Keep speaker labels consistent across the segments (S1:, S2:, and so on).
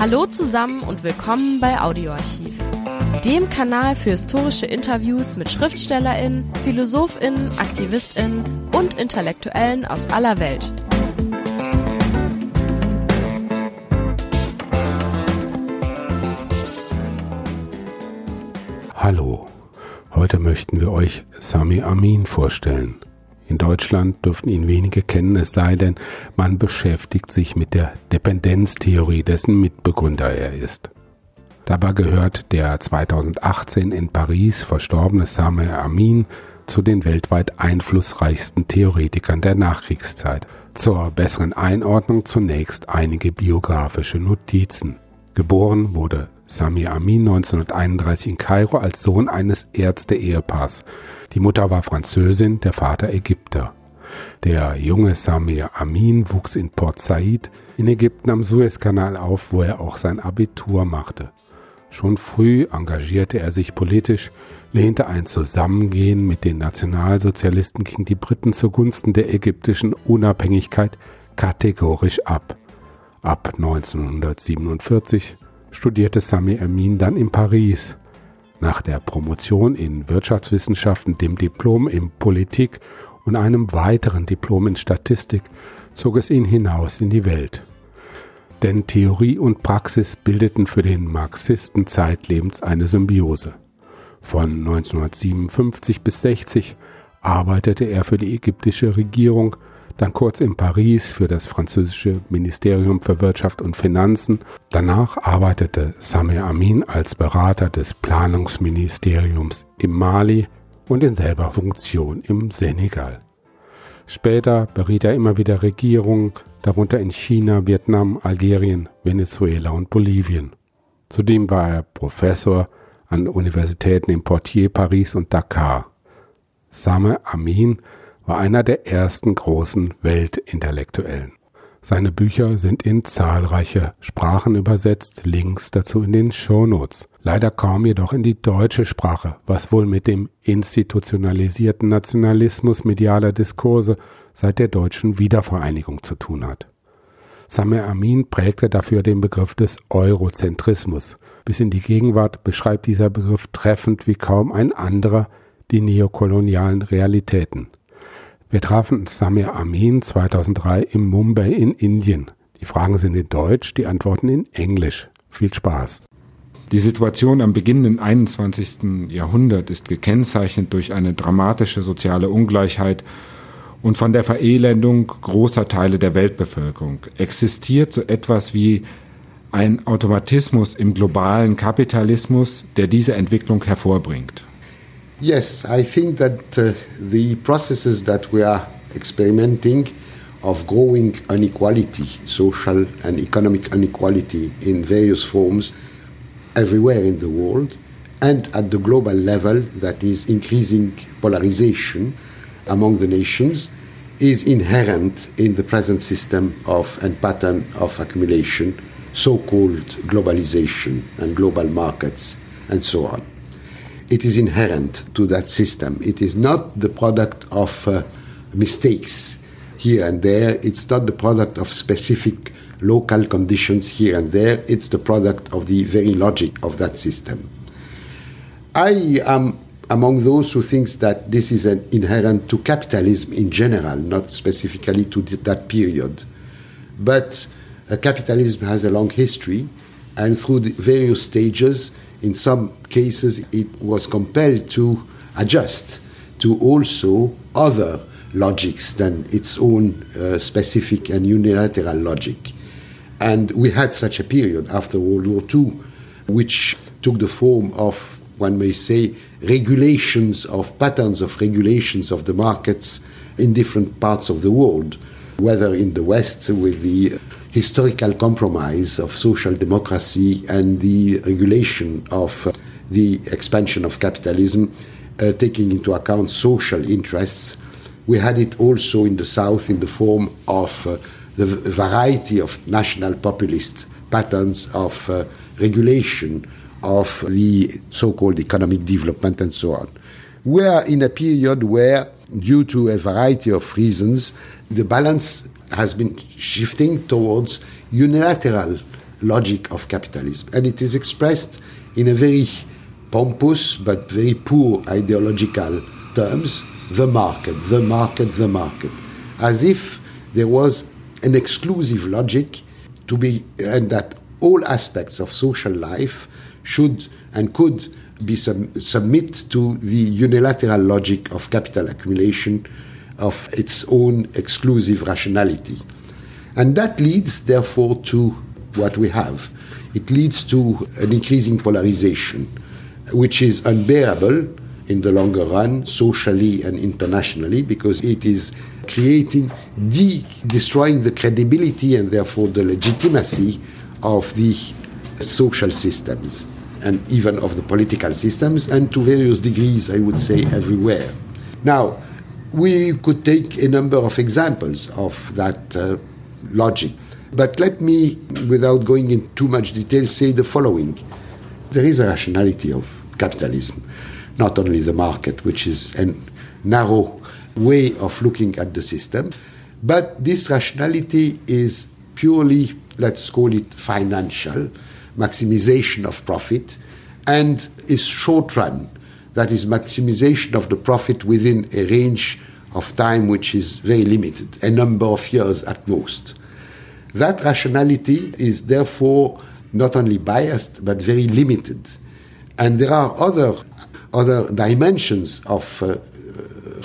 S1: Hallo zusammen und willkommen bei Audioarchiv, dem Kanal für historische Interviews mit Schriftstellerinnen, Philosophinnen, Aktivistinnen und Intellektuellen aus aller Welt.
S2: Hallo, heute möchten wir euch Sami Amin vorstellen. In Deutschland dürften ihn wenige kennen, es sei denn, man beschäftigt sich mit der Dependenztheorie, dessen Mitbegründer er ist. Dabei gehört der 2018 in Paris verstorbene Sameh Amin zu den weltweit einflussreichsten Theoretikern der Nachkriegszeit. Zur besseren Einordnung zunächst einige biografische Notizen. Geboren wurde Sami Amin 1931 in Kairo als Sohn eines Ärzte-Ehepaars. Die Mutter war Französin, der Vater Ägypter. Der junge Samir Amin wuchs in Port Said in Ägypten am Suezkanal auf, wo er auch sein Abitur machte. Schon früh engagierte er sich politisch, lehnte ein Zusammengehen mit den Nationalsozialisten gegen die Briten zugunsten der ägyptischen Unabhängigkeit kategorisch ab. Ab 1947 studierte Sami Amin dann in Paris. Nach der Promotion in Wirtschaftswissenschaften, dem Diplom in Politik und einem weiteren Diplom in Statistik zog es ihn hinaus in die Welt. Denn Theorie und Praxis bildeten für den Marxisten zeitlebens eine Symbiose. Von 1957 bis 60 arbeitete er für die ägyptische Regierung dann kurz in Paris für das französische Ministerium für Wirtschaft und Finanzen. Danach arbeitete Samir Amin als Berater des Planungsministeriums im Mali und in selber Funktion im Senegal. Später beriet er immer wieder Regierungen, darunter in China, Vietnam, Algerien, Venezuela und Bolivien. Zudem war er Professor an Universitäten in Poitiers, Paris und Dakar. Sameh Amin war einer der ersten großen Weltintellektuellen. Seine Bücher sind in zahlreiche Sprachen übersetzt, Links dazu in den Shownotes. Leider kaum jedoch in die deutsche Sprache, was wohl mit dem institutionalisierten Nationalismus medialer Diskurse seit der deutschen Wiedervereinigung zu tun hat. Samir Amin prägte dafür den Begriff des Eurozentrismus. Bis in die Gegenwart beschreibt dieser Begriff treffend wie kaum ein anderer die neokolonialen Realitäten. Wir trafen Samir Amin 2003 im Mumbai in Indien. Die Fragen sind in Deutsch, die Antworten in Englisch. Viel Spaß.
S3: Die Situation am beginnenden 21. Jahrhundert ist gekennzeichnet durch eine dramatische soziale Ungleichheit und von der Verelendung großer Teile der Weltbevölkerung. Existiert so etwas wie ein Automatismus im globalen Kapitalismus, der diese Entwicklung hervorbringt.
S4: Yes, I think that uh, the processes that we are experimenting of growing inequality, social and economic inequality in various forms everywhere in the world, and at the global level, that is increasing polarization among the nations, is inherent in the present system of and pattern of accumulation, so called globalization and global markets, and so on it is inherent to that system. It is not the product of uh, mistakes here and there. It's not the product of specific local conditions here and there. It's the product of the very logic of that system. I am among those who thinks that this is an inherent to capitalism in general, not specifically to that period. But uh, capitalism has a long history, and through the various stages, in some cases, it was compelled to adjust to also other logics than its own uh, specific and unilateral logic. And we had such a period after World War II, which took the form of, one may say, regulations of patterns of regulations of the markets in different parts of the world, whether in the West with the historical compromise of social democracy and the regulation of uh, the expansion of capitalism, uh, taking into account social interests. We had it also in the South in the form of uh, the variety of national populist patterns of uh, regulation of the so called economic development and so on. We are in a period where, due to a variety of reasons, the balance has been shifting towards unilateral logic of capitalism. And it is expressed in a very pompous but very poor ideological terms the market, the market, the market, as if there was an exclusive logic to be, and that all aspects of social life should and could be sub- submit to the unilateral logic of capital accumulation of its own exclusive rationality. And that leads, therefore, to what we have. It leads to an increasing polarization, which is unbearable in the longer run, socially and internationally, because it is creating, de- destroying the credibility and therefore the legitimacy of the social systems and even of the political systems, and to various degrees, I would say, everywhere. Now, we could take a number of examples of that uh, logic. But let me, without going into too much detail, say the following. There is a rationality of capitalism, not only the market, which is a narrow way of looking at the system, but this rationality is purely, let's call it financial, maximization of profit, and is short run. That is maximization of the profit within a range of time which is very limited, a number of years at most. That rationality is therefore not only biased but very limited. And there are other, other dimensions of uh,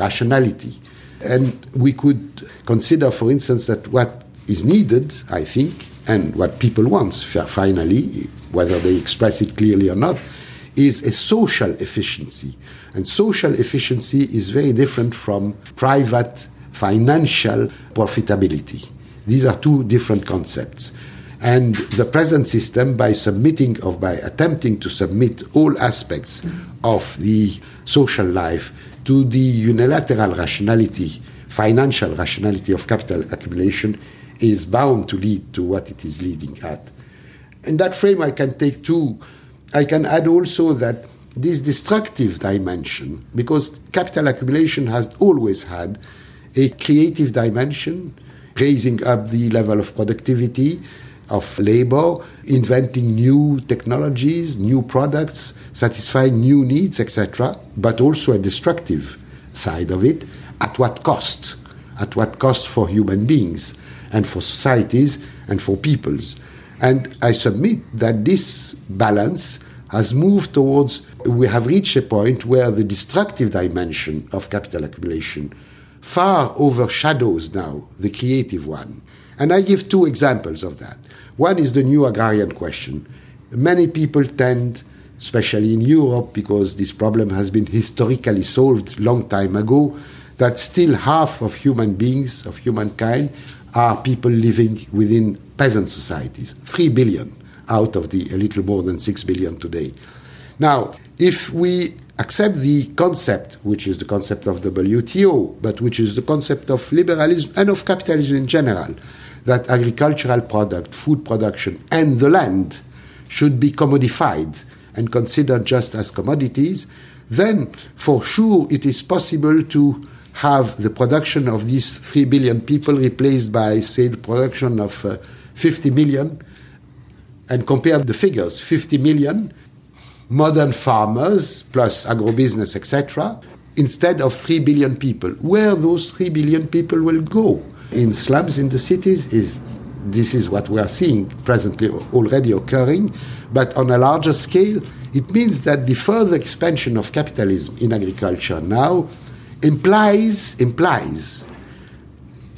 S4: rationality. And we could consider, for instance, that what is needed, I think, and what people want, finally, whether they express it clearly or not, is a social efficiency. And social efficiency is very different from private financial profitability. These are two different concepts. And the present system, by submitting or by attempting to submit all aspects of the social life to the unilateral rationality, financial rationality of capital accumulation, is bound to lead to what it is leading at. In that frame, I can take two. I can add also that this destructive dimension, because capital accumulation has always had a creative dimension, raising up the level of productivity of labor, inventing new technologies, new products, satisfying new needs, etc., but also a destructive side of it. At what cost? At what cost for human beings and for societies and for peoples? And I submit that this balance has moved towards, we have reached a point where the destructive dimension of capital accumulation far overshadows now the creative one. And I give two examples of that. One is the new agrarian question. Many people tend, especially in Europe, because this problem has been historically solved long time ago, that still half of human beings, of humankind, are people living within peasant societies. Three billion out of the a little more than 6 billion today. Now, if we accept the concept, which is the concept of WTO, but which is the concept of liberalism and of capitalism in general, that agricultural product, food production, and the land should be commodified and considered just as commodities, then for sure it is possible to have the production of these 3 billion people replaced by, say, the production of uh, 50 million and compare the figures 50 million modern farmers plus agrobusiness, etc., instead of 3 billion people. Where those 3 billion people will go? In slums in the cities is this is what we are seeing presently already occurring, but on a larger scale, it means that the further expansion of capitalism in agriculture now implies implies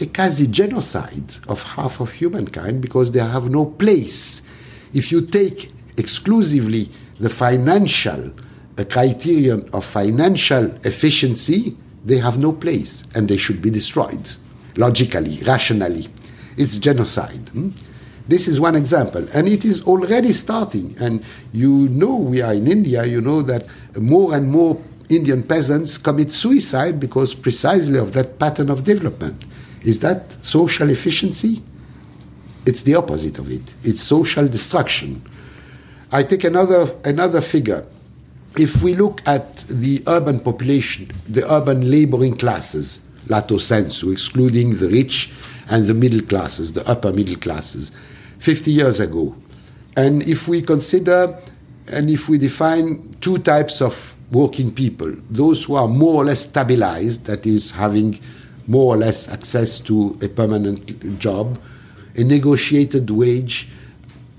S4: a quasi genocide of half of humankind because they have no place if you take exclusively the financial a criterion of financial efficiency, they have no place and they should be destroyed logically, rationally. It's genocide. Hmm? This is one example, and it is already starting. And you know, we are in India, you know that more and more Indian peasants commit suicide because precisely of that pattern of development. Is that social efficiency? It's the opposite of it. It's social destruction. I take another, another figure. If we look at the urban population, the urban laboring classes, lato sensu, excluding the rich and the middle classes, the upper middle classes, 50 years ago, And if we consider and if we define two types of working people, those who are more or less stabilized, that is, having more or less access to a permanent job, a negotiated wage,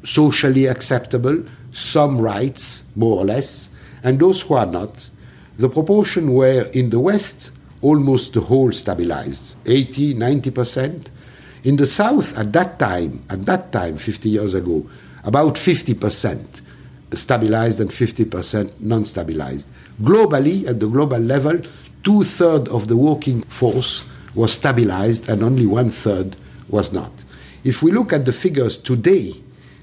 S4: socially acceptable, some rights, more or less, and those who are not, the proportion were in the West almost the whole stabilized, 80, 90%. In the South, at that time, at that time, 50 years ago, about 50% stabilized and 50% non stabilized. Globally, at the global level, two thirds of the working force was stabilized and only one third was not. If we look at the figures today,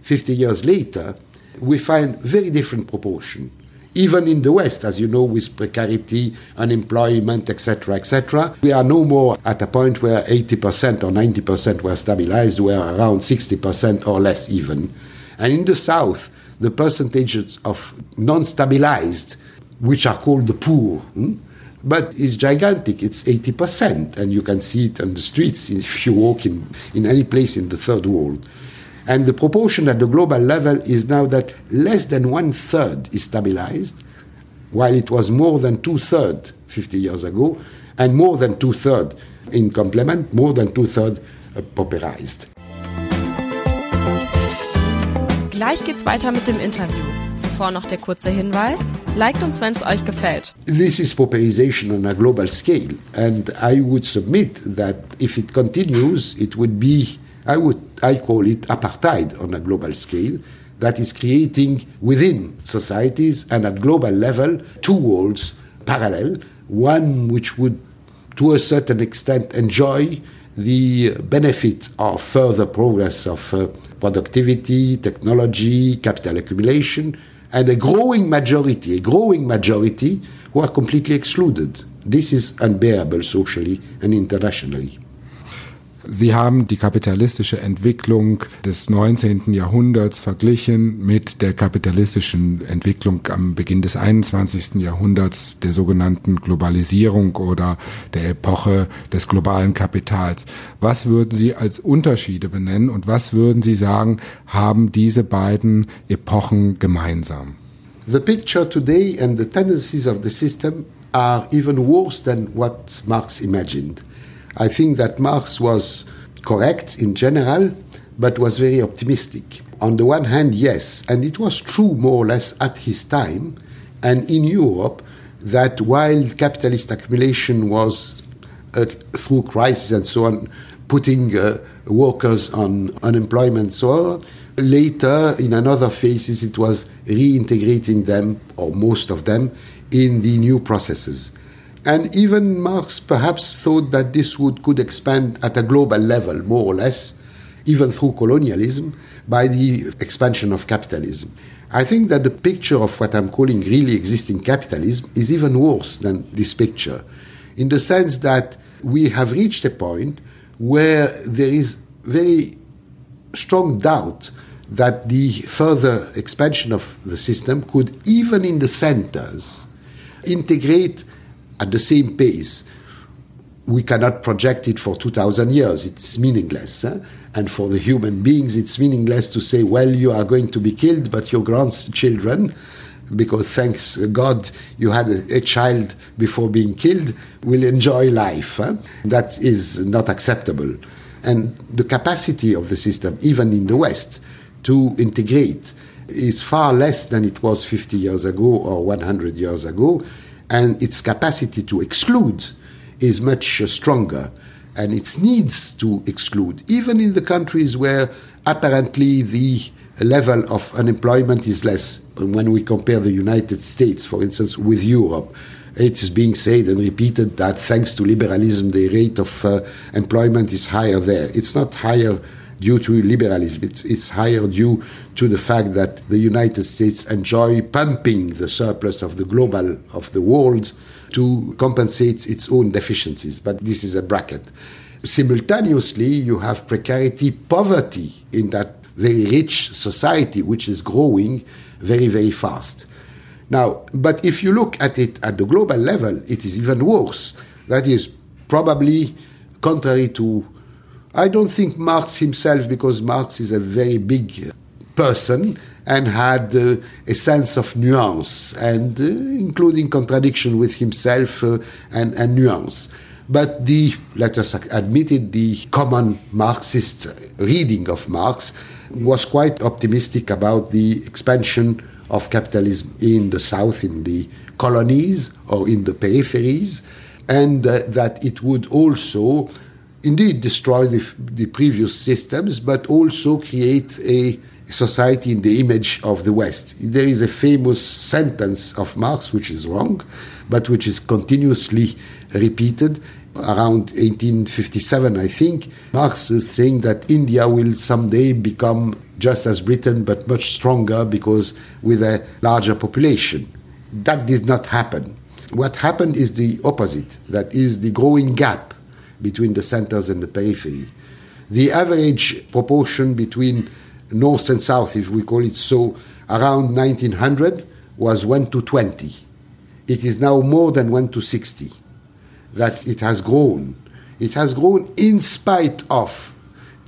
S4: 50 years later, we find very different proportion. Even in the West, as you know, with precarity, unemployment, etc., etc., we are no more at a point where 80% or 90% were stabilized, we are around 60% or less even. And in the South, the percentages of non stabilized, which are called the poor, hmm, but it's gigantic. It's 80%, and you can see it on the streets if you walk in, in any place in the third world. And the proportion at the global level is now that less than one third is stabilized, while it was more than two thirds 50 years ago, and more than two thirds in complement, more than two thirds pauperized.
S1: Gleich geht's weiter mit dem Interview. Zuvor noch der kurze Hinweis. Liked uns, wenn es euch gefällt.
S4: This is pauperization on a global scale, and I would submit that if it continues, it would be, I would, I call it apartheid on a global scale, that is creating within societies and at global level two worlds parallel, one which would, to a certain extent, enjoy the benefit of further progress of uh, productivity, technology, capital accumulation, and a growing majority, a growing majority who are completely excluded. This is unbearable socially and internationally.
S3: Sie haben die kapitalistische Entwicklung des 19. Jahrhunderts verglichen mit der kapitalistischen Entwicklung am Beginn des 21. Jahrhunderts, der sogenannten Globalisierung oder der Epoche des globalen Kapitals. Was würden Sie als Unterschiede benennen und was würden Sie sagen, haben diese beiden Epochen gemeinsam?
S4: The picture today and the tendencies of the system are even worse than what Marx imagined. I think that Marx was correct in general, but was very optimistic. On the one hand, yes, and it was true more or less at his time and in Europe that while capitalist accumulation was uh, through crisis and so on, putting uh, workers on unemployment, so on, later in another phases it was reintegrating them or most of them in the new processes. And even Marx perhaps thought that this would, could expand at a global level, more or less, even through colonialism, by the expansion of capitalism. I think that the picture of what I'm calling really existing capitalism is even worse than this picture, in the sense that we have reached a point where there is very strong doubt that the further expansion of the system could, even in the centers, integrate at the same pace. We cannot project it for 2,000 years. It's meaningless. Eh? And for the human beings, it's meaningless to say, well, you are going to be killed, but your grandchildren, because thanks God you had a, child before being killed, will enjoy life. Eh? That is not acceptable. And the capacity of the system, even in the West, to integrate is far less than it was 50 years ago or 100 years ago and its capacity to exclude is much stronger and its needs to exclude, even in the countries where apparently the level of unemployment is less. When we compare the United States, for instance, with Europe, it is being said and repeated that thanks to liberalism, the rate of uh, employment is higher there. It's not higher due to liberalism. It's, it's higher due to the fact that the United States enjoy pumping the surplus of the global, of the world, to compensate its own deficiencies. But this is a bracket. Simultaneously, you have precarity, poverty in that very rich society, which is growing very, very fast. Now, but if you look at it at the global level, it is even worse. That is probably contrary to I don't think Marx himself, because Marx is a very big person and had uh, a sense of nuance and uh, including contradiction with himself uh, and, and nuance. But the, let us admit it, the common Marxist reading of Marx was quite optimistic about the expansion of capitalism in the South, in the colonies or in the peripheries, and uh, that it would also indeed destroy the, the previous systems, but also create a society in the image of the West. There is a famous sentence of Marx, which is wrong, but which is continuously repeated around 1857, I think. Marx is saying that India will someday become just as Britain, but much stronger because with a larger population. That did not happen. What happened is the opposite that is, the growing gap between the centers and the periphery. The average proportion between north and south, if we call it so, around 1900 was 1 to 20. It is now more than 1 to 60. That it has grown. It has grown in spite of,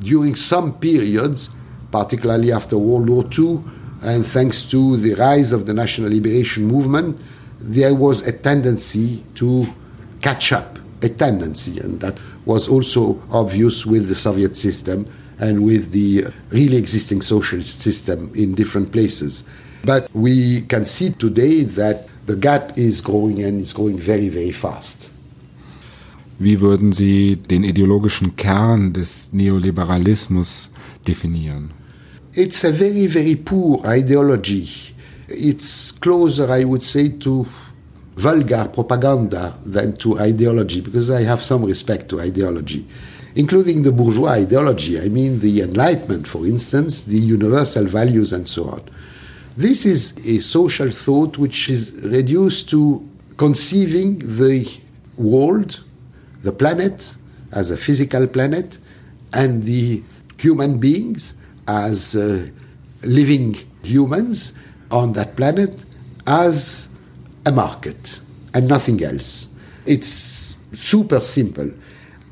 S4: during some periods, particularly after World War II, and thanks to the rise of the national liberation movement, there was a tendency to catch up, a tendency, and that was also obvious with the Soviet system and with the really existing socialist system in different places. But we can see today that the gap is growing and is growing very, very fast.
S3: Wie würden Sie den ideologischen Kern des Neoliberalismus definieren?
S4: It's a very, very poor ideology. It's closer, I would say, to vulgar propaganda than to ideology, because I have some respect to ideology, including the bourgeois ideology. I mean, the Enlightenment, for instance, the universal values, and so on. This is a social thought which is reduced to conceiving the world, the planet, as a physical planet, and the human beings as uh, living humans on that planet as a market and nothing else. It's super simple.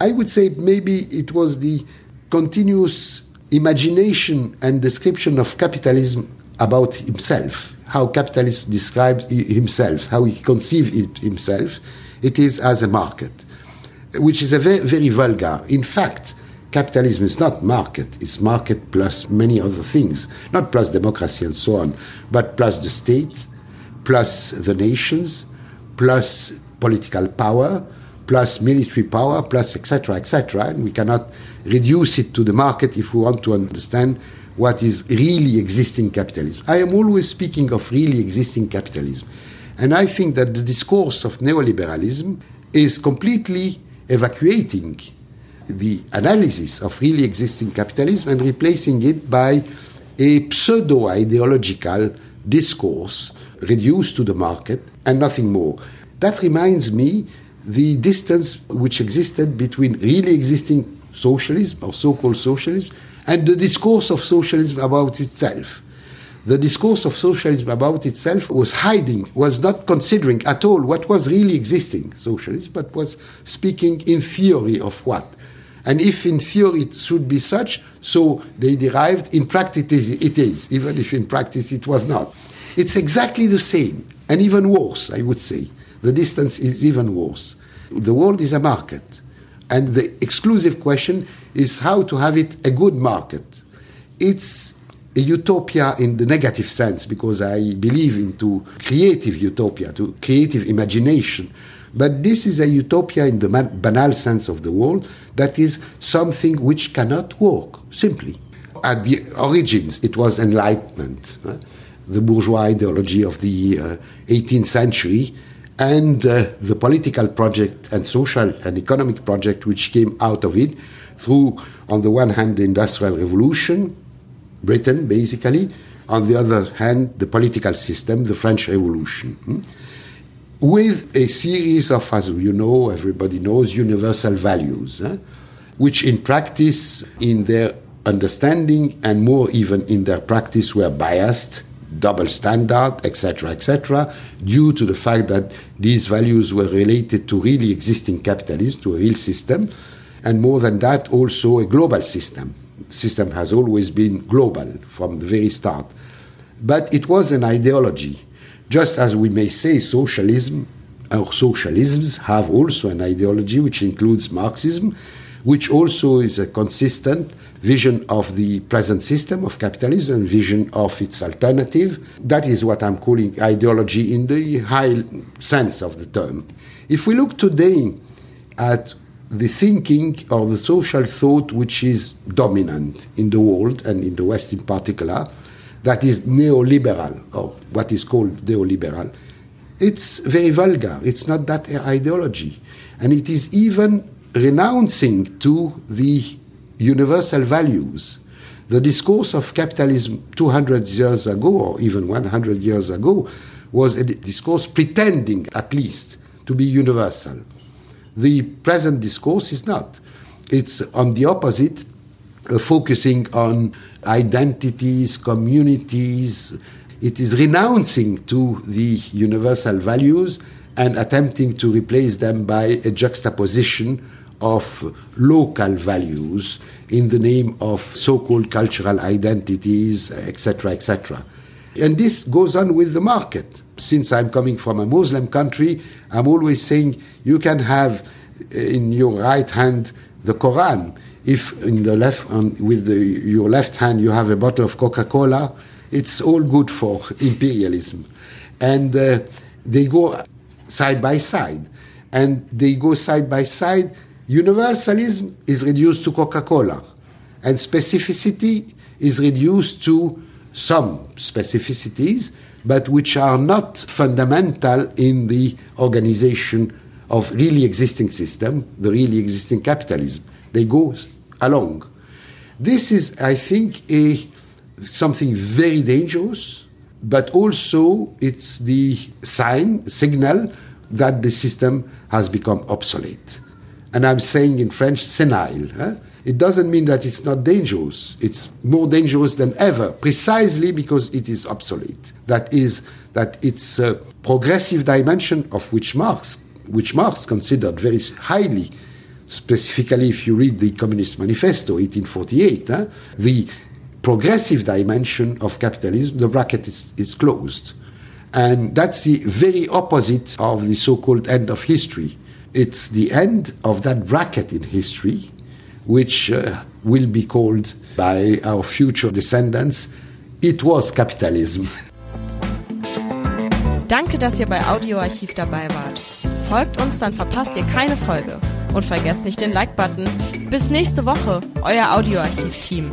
S4: I would say maybe it was the continuous imagination and description of capitalism about himself, how capitalist describes himself, how he conceives himself. It is as a market, which is a very, very vulgar. In fact, capitalism is not market, it's market plus many other things, not plus democracy and so on, but plus the state, plus the nations, plus political power, plus military power, plus etc., etc. And we cannot reduce it to the market if we want to understand what is really existing capitalism. I am always speaking of really existing capitalism. And I think that the discourse of neoliberalism is completely evacuating the analysis of really existing capitalism and replacing it by a pseudo ideological discourse reduced to the market and nothing more. That reminds me the distance which existed between really existing socialism or so called socialism and the discourse of socialism about itself. The discourse of socialism about itself was hiding, was not considering at all what was really existing socialism, but was speaking in theory of what and if in theory it should be such, so they derived, in practice it is, even if in practice it was not. It's exactly the same, and even worse, I would say. The distance is even worse. The world is a market, and the exclusive question is how to have it a good market. It's a utopia in the negative sense, because I believe into creative utopia, to creative imagination but this is a utopia in the banal sense of the word that is something which cannot work, simply. At the origins, it was enlightenment, uh, the bourgeois ideology of the uh, 18th century, and uh, the political project and social and economic project which came out of it through, on the one hand, the Industrial Revolution, Britain basically, on the other hand, the political system, the French Revolution. Hmm? with a series of, as you know, everybody knows, universal values, eh? which in practice, in their understanding and more even in their practice, were biased, double standard, etc., etc., due to the fact that these values were related to really existing capitalism, to a real system, and more than that, also a global system, The system has always been global from the very start. But it was an ideology, just as we may say socialism or socialisms have also an ideology which includes Marxism, which also is a consistent vision of the present system of capitalism, vision of its alternative. That is what I'm calling ideology in the high sense of the term. If we look today at the thinking or the social thought which is dominant in the world and in the West in particular, that is neoliberal or what is called neoliberal, it's very vulgar. It's not that ideology. And it is even renouncing to the universal values. The discourse of capitalism 200 years ago, or even 100 years ago, was a discourse pretending, at least, to be universal. The present discourse is not. It's on the opposite, uh, focusing on identities, communities. It is renouncing to the universal values and attempting to replace them by a juxtaposition of local values in the name of so called cultural identities, etc., etc. And this goes on with the market. Since I'm coming from a Muslim country, I'm always saying you can have in your right hand the Quran. If in the left, on, with the, your left hand you have a bottle of Coca-Cola, it's all good for imperialism, and uh, they go side by side, and they go side by side Universalism is reduced to Coca Cola, and specificity is reduced to some specificities, but which are not fundamental in the organization of really existing system, the really existing capitalism. They go along. This is, I think, a something very dangerous, but also it's the sign, signal that the system has become obsolete and I'm saying in French, senile. It doesn't mean that it's not dangerous. It's more dangerous than ever, precisely because it is obsolete. That is, that its a progressive dimension of which Marx, which Marx considered very highly, specifically if you read the Communist Manifesto, 1848, huh? the progressive dimension of capitalism, the bracket is, is closed. And that's the very opposite of the so called end of history it's the end of that bracket in history, which uh, will be called by our future descendants, it was capitalism.
S1: Danke, dass ihr bei Audioarchiv dabei wart. Folgt uns, dann verpasst ihr keine Folge. Und vergesst nicht den Like-Button. Bis nächste Woche, euer Audioarchiv-Team.